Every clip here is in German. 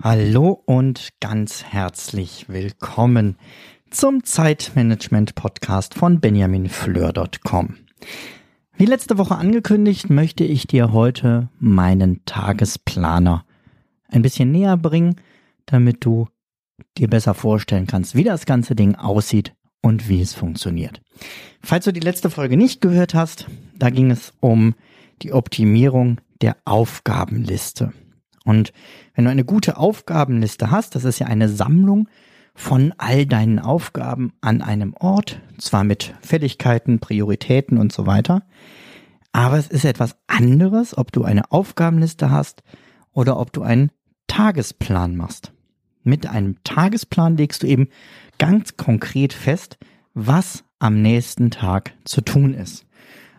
Hallo und ganz herzlich willkommen zum Zeitmanagement Podcast von benjaminfleur.com. Wie letzte Woche angekündigt, möchte ich dir heute meinen Tagesplaner ein bisschen näher bringen, damit du dir besser vorstellen kannst, wie das ganze Ding aussieht und wie es funktioniert. Falls du die letzte Folge nicht gehört hast, da ging es um die Optimierung der Aufgabenliste. Und wenn du eine gute Aufgabenliste hast, das ist ja eine Sammlung von all deinen Aufgaben an einem Ort, zwar mit Fälligkeiten, Prioritäten und so weiter, aber es ist etwas anderes, ob du eine Aufgabenliste hast oder ob du einen Tagesplan machst. Mit einem Tagesplan legst du eben ganz konkret fest, was am nächsten Tag zu tun ist.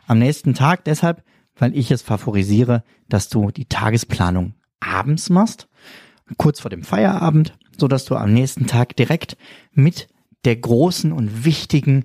Am nächsten Tag deshalb, weil ich es favorisiere, dass du die Tagesplanung abends machst, kurz vor dem Feierabend, so dass du am nächsten Tag direkt mit der großen und wichtigen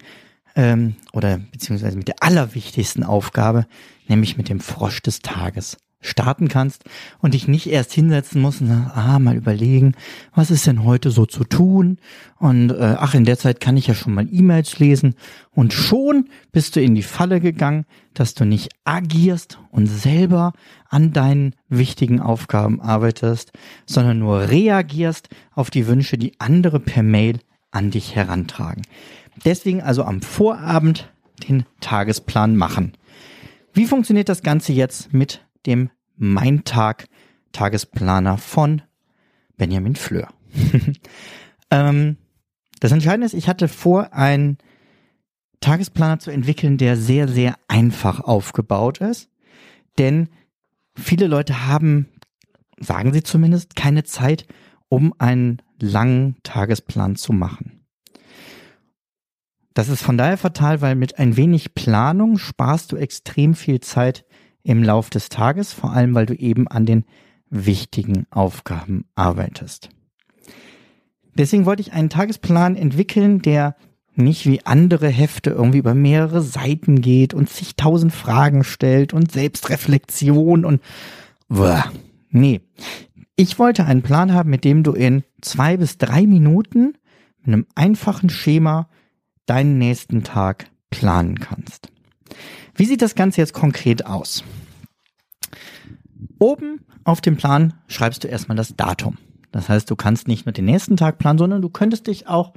ähm, oder beziehungsweise mit der allerwichtigsten Aufgabe, nämlich mit dem Frosch des Tages starten kannst und dich nicht erst hinsetzen musst und ah, mal überlegen, was ist denn heute so zu tun? Und äh, ach, in der Zeit kann ich ja schon mal E-Mails lesen. Und schon bist du in die Falle gegangen, dass du nicht agierst und selber an deinen wichtigen Aufgaben arbeitest, sondern nur reagierst auf die Wünsche, die andere per Mail an dich herantragen. Deswegen also am Vorabend den Tagesplan machen. Wie funktioniert das Ganze jetzt mit dem Mein Tag Tagesplaner von Benjamin Fleur. ähm, das Entscheidende ist, ich hatte vor, einen Tagesplaner zu entwickeln, der sehr, sehr einfach aufgebaut ist. Denn viele Leute haben, sagen sie zumindest, keine Zeit, um einen langen Tagesplan zu machen. Das ist von daher fatal, weil mit ein wenig Planung sparst du extrem viel Zeit im Lauf des Tages, vor allem weil du eben an den wichtigen Aufgaben arbeitest. Deswegen wollte ich einen Tagesplan entwickeln, der nicht wie andere Hefte irgendwie über mehrere Seiten geht und zigtausend Fragen stellt und Selbstreflexion und Boah. nee. Ich wollte einen Plan haben, mit dem du in zwei bis drei Minuten mit einem einfachen Schema deinen nächsten Tag planen kannst. Wie sieht das Ganze jetzt konkret aus? Oben auf dem Plan schreibst du erstmal das Datum. Das heißt, du kannst nicht nur den nächsten Tag planen, sondern du könntest dich auch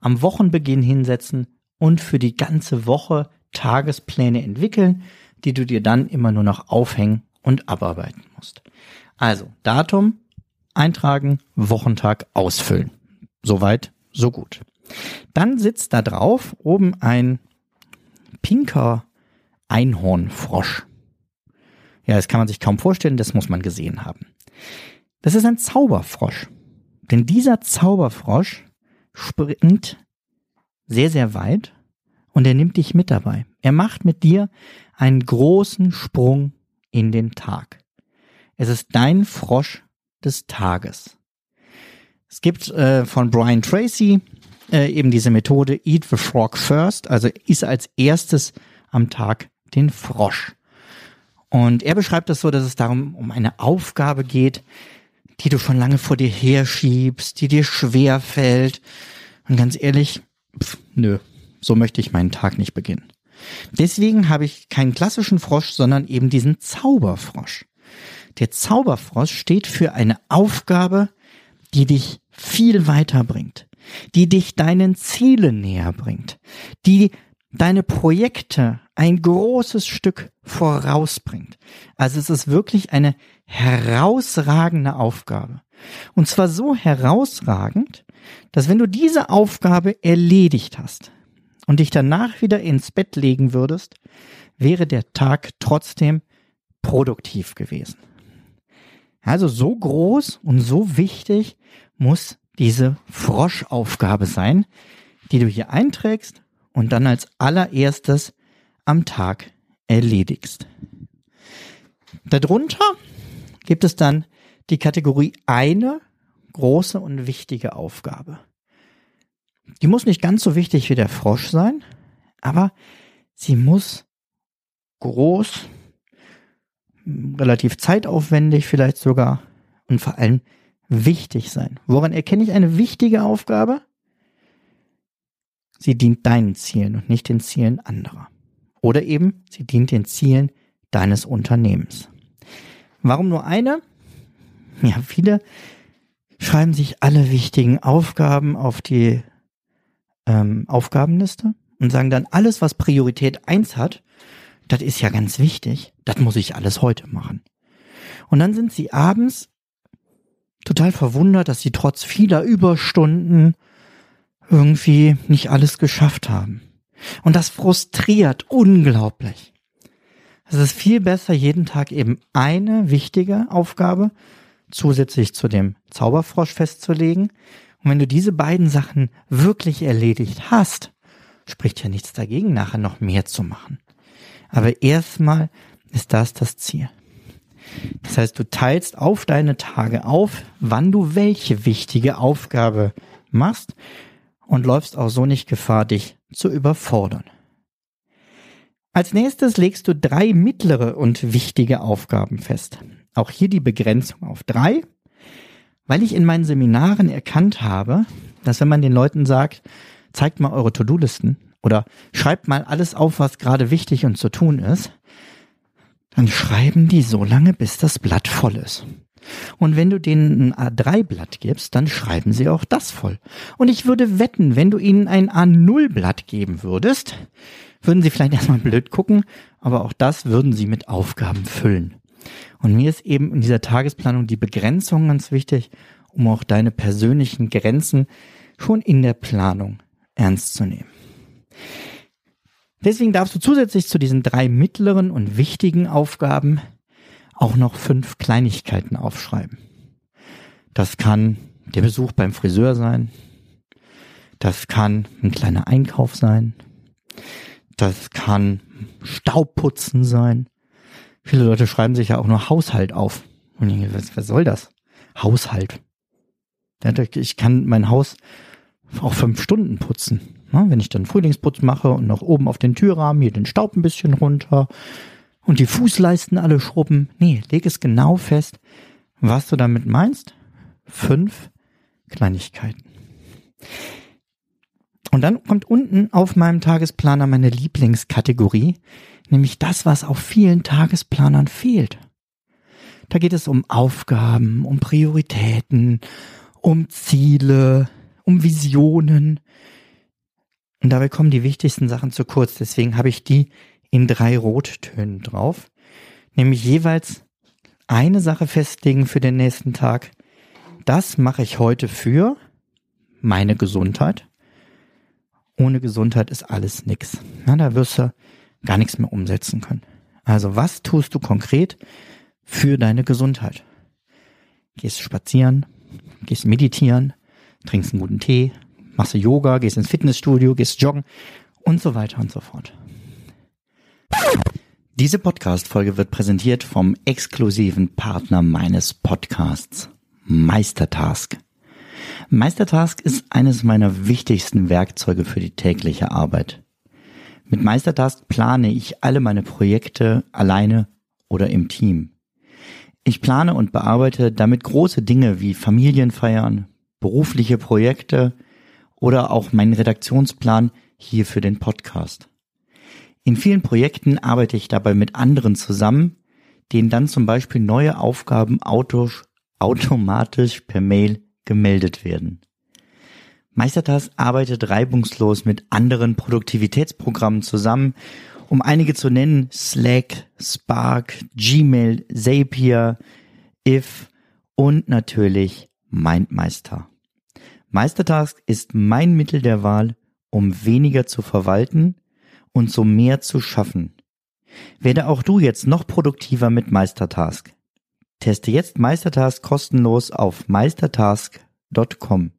am Wochenbeginn hinsetzen und für die ganze Woche Tagespläne entwickeln, die du dir dann immer nur noch aufhängen und abarbeiten musst. Also Datum eintragen, Wochentag ausfüllen. Soweit, so gut. Dann sitzt da drauf oben ein pinker Einhornfrosch. Ja, das kann man sich kaum vorstellen, das muss man gesehen haben. Das ist ein Zauberfrosch. Denn dieser Zauberfrosch springt sehr, sehr weit und er nimmt dich mit dabei. Er macht mit dir einen großen Sprung in den Tag. Es ist dein Frosch des Tages. Es gibt äh, von Brian Tracy äh, eben diese Methode Eat the Frog First, also iss als erstes am Tag den Frosch. Und er beschreibt das so, dass es darum um eine Aufgabe geht, die du schon lange vor dir herschiebst, die dir schwer fällt. Und ganz ehrlich, pf, nö, so möchte ich meinen Tag nicht beginnen. Deswegen habe ich keinen klassischen Frosch, sondern eben diesen Zauberfrosch. Der Zauberfrosch steht für eine Aufgabe, die dich viel weiterbringt, die dich deinen Zielen näher bringt, die deine Projekte ein großes Stück vorausbringt. Also es ist wirklich eine herausragende Aufgabe. Und zwar so herausragend, dass wenn du diese Aufgabe erledigt hast und dich danach wieder ins Bett legen würdest, wäre der Tag trotzdem produktiv gewesen. Also so groß und so wichtig muss diese Froschaufgabe sein, die du hier einträgst und dann als allererstes am Tag erledigst. Darunter gibt es dann die Kategorie eine große und wichtige Aufgabe. Die muss nicht ganz so wichtig wie der Frosch sein, aber sie muss groß, relativ zeitaufwendig vielleicht sogar und vor allem wichtig sein. Woran erkenne ich eine wichtige Aufgabe? Sie dient deinen Zielen und nicht den Zielen anderer. Oder eben, sie dient den Zielen deines Unternehmens. Warum nur eine? Ja, viele schreiben sich alle wichtigen Aufgaben auf die ähm, Aufgabenliste und sagen dann, alles, was Priorität eins hat, das ist ja ganz wichtig, das muss ich alles heute machen. Und dann sind sie abends total verwundert, dass sie trotz vieler Überstunden irgendwie nicht alles geschafft haben. Und das frustriert unglaublich. Es ist viel besser, jeden Tag eben eine wichtige Aufgabe zusätzlich zu dem Zauberfrosch festzulegen. Und wenn du diese beiden Sachen wirklich erledigt hast, spricht ja nichts dagegen, nachher noch mehr zu machen. Aber erstmal ist das das Ziel. Das heißt, du teilst auf deine Tage auf, wann du welche wichtige Aufgabe machst und läufst auch so nicht Gefahr, dich zu überfordern. Als nächstes legst du drei mittlere und wichtige Aufgaben fest. Auch hier die Begrenzung auf drei, weil ich in meinen Seminaren erkannt habe, dass wenn man den Leuten sagt, zeigt mal eure To-Do-Listen oder schreibt mal alles auf, was gerade wichtig und zu tun ist, dann schreiben die so lange, bis das Blatt voll ist. Und wenn du denen ein A3-Blatt gibst, dann schreiben sie auch das voll. Und ich würde wetten, wenn du ihnen ein A0-Blatt geben würdest, würden sie vielleicht erstmal blöd gucken, aber auch das würden sie mit Aufgaben füllen. Und mir ist eben in dieser Tagesplanung die Begrenzung ganz wichtig, um auch deine persönlichen Grenzen schon in der Planung ernst zu nehmen. Deswegen darfst du zusätzlich zu diesen drei mittleren und wichtigen Aufgaben auch noch fünf Kleinigkeiten aufschreiben. Das kann der Besuch beim Friseur sein. Das kann ein kleiner Einkauf sein. Das kann Staubputzen sein. Viele Leute schreiben sich ja auch nur Haushalt auf. Und ich denke, was, was soll das? Haushalt. Ich kann mein Haus auch fünf Stunden putzen. Ne? Wenn ich dann Frühlingsputz mache und noch oben auf den Türrahmen hier den Staub ein bisschen runter und die Fußleisten alle schrubben. Nee, leg es genau fest, was du damit meinst. Fünf Kleinigkeiten. Und dann kommt unten auf meinem Tagesplaner meine Lieblingskategorie, nämlich das, was auf vielen Tagesplanern fehlt. Da geht es um Aufgaben, um Prioritäten, um Ziele, um Visionen. Und dabei kommen die wichtigsten Sachen zu kurz. Deswegen habe ich die in drei Rottönen drauf. Nämlich jeweils eine Sache festlegen für den nächsten Tag. Das mache ich heute für meine Gesundheit. Ohne Gesundheit ist alles nix. Na, da wirst du gar nichts mehr umsetzen können. Also was tust du konkret für deine Gesundheit? Gehst spazieren, gehst meditieren, trinkst einen guten Tee, machst du Yoga, gehst ins Fitnessstudio, gehst joggen und so weiter und so fort. Diese Podcast-Folge wird präsentiert vom exklusiven Partner meines Podcasts, Meistertask. Meistertask ist eines meiner wichtigsten Werkzeuge für die tägliche Arbeit. Mit Meistertask plane ich alle meine Projekte alleine oder im Team. Ich plane und bearbeite damit große Dinge wie Familienfeiern, berufliche Projekte oder auch meinen Redaktionsplan hier für den Podcast. In vielen Projekten arbeite ich dabei mit anderen zusammen, denen dann zum Beispiel neue Aufgaben automatisch per Mail gemeldet werden. Meistertask arbeitet reibungslos mit anderen Produktivitätsprogrammen zusammen, um einige zu nennen, Slack, Spark, Gmail, Zapier, If und natürlich MindMeister. Meistertask ist mein Mittel der Wahl, um weniger zu verwalten und so mehr zu schaffen. Werde auch du jetzt noch produktiver mit Meistertask. Teste jetzt Meistertask kostenlos auf meistertask.com.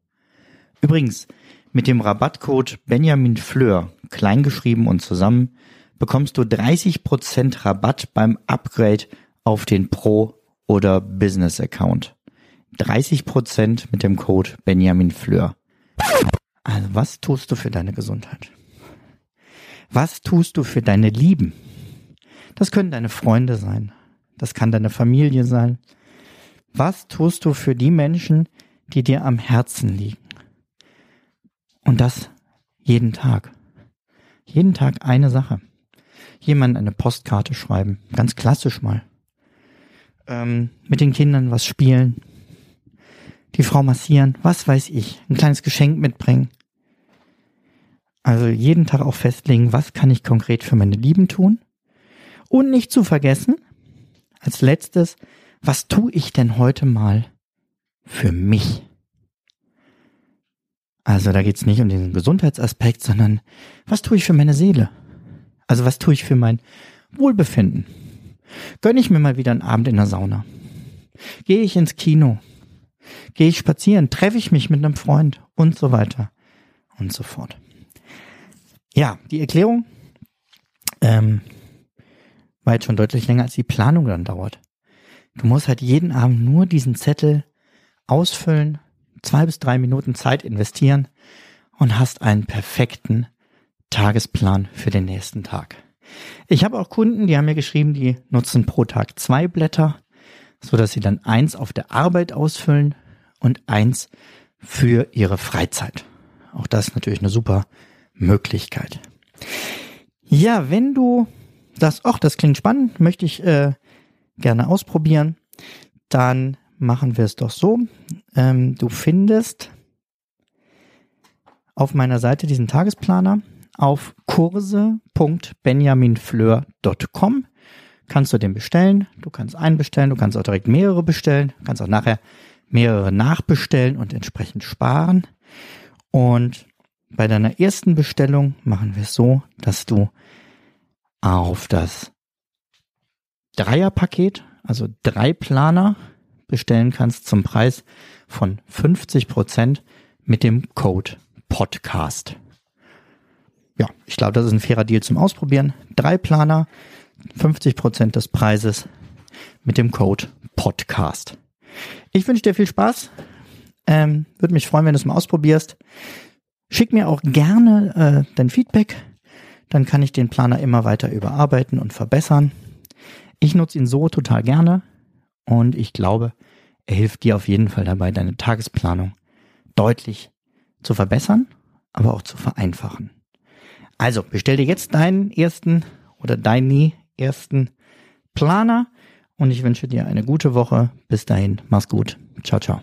Übrigens, mit dem Rabattcode Benjamin Fleur, kleingeschrieben und zusammen, bekommst du 30% Rabatt beim Upgrade auf den Pro- oder Business-Account. 30% mit dem Code Benjamin Fleur. Also was tust du für deine Gesundheit? Was tust du für deine Lieben? Das können deine Freunde sein. Das kann deine Familie sein. Was tust du für die Menschen, die dir am Herzen liegen? Und das jeden Tag. Jeden Tag eine Sache. Jemand eine Postkarte schreiben. Ganz klassisch mal. Ähm, mit den Kindern was spielen. Die Frau massieren. Was weiß ich. Ein kleines Geschenk mitbringen. Also jeden Tag auch festlegen, was kann ich konkret für meine Lieben tun? Und nicht zu vergessen, als letztes, was tue ich denn heute mal für mich? Also da geht's nicht um den Gesundheitsaspekt, sondern was tue ich für meine Seele? Also was tue ich für mein Wohlbefinden? Gönne ich mir mal wieder einen Abend in der Sauna? Gehe ich ins Kino? Gehe ich spazieren? Treffe ich mich mit einem Freund? Und so weiter und so fort. Ja, die Erklärung ähm, war jetzt schon deutlich länger, als die Planung dann dauert. Du musst halt jeden Abend nur diesen Zettel ausfüllen, zwei bis drei Minuten Zeit investieren und hast einen perfekten Tagesplan für den nächsten Tag. Ich habe auch Kunden, die haben mir geschrieben, die nutzen pro Tag zwei Blätter, so dass sie dann eins auf der Arbeit ausfüllen und eins für ihre Freizeit. Auch das ist natürlich eine super Möglichkeit. Ja, wenn du das, ach, das klingt spannend, möchte ich äh, gerne ausprobieren, dann machen wir es doch so. Ähm, du findest auf meiner Seite diesen Tagesplaner auf kurse.benjaminfleur.com kannst du den bestellen. Du kannst einen bestellen, du kannst auch direkt mehrere bestellen, kannst auch nachher mehrere nachbestellen und entsprechend sparen. Und bei deiner ersten Bestellung machen wir es so, dass du auf das Dreierpaket, also drei Planer bestellen kannst zum Preis von 50 Prozent mit dem Code Podcast. Ja, ich glaube, das ist ein fairer Deal zum Ausprobieren. Drei Planer, 50 Prozent des Preises mit dem Code Podcast. Ich wünsche dir viel Spaß. Ähm, Würde mich freuen, wenn du es mal ausprobierst. Schick mir auch gerne äh, dein Feedback dann kann ich den Planer immer weiter überarbeiten und verbessern. Ich nutze ihn so total gerne und ich glaube, er hilft dir auf jeden Fall dabei, deine Tagesplanung deutlich zu verbessern, aber auch zu vereinfachen. Also bestell dir jetzt deinen ersten oder deinen ersten Planer und ich wünsche dir eine gute Woche. Bis dahin, mach's gut. Ciao, ciao.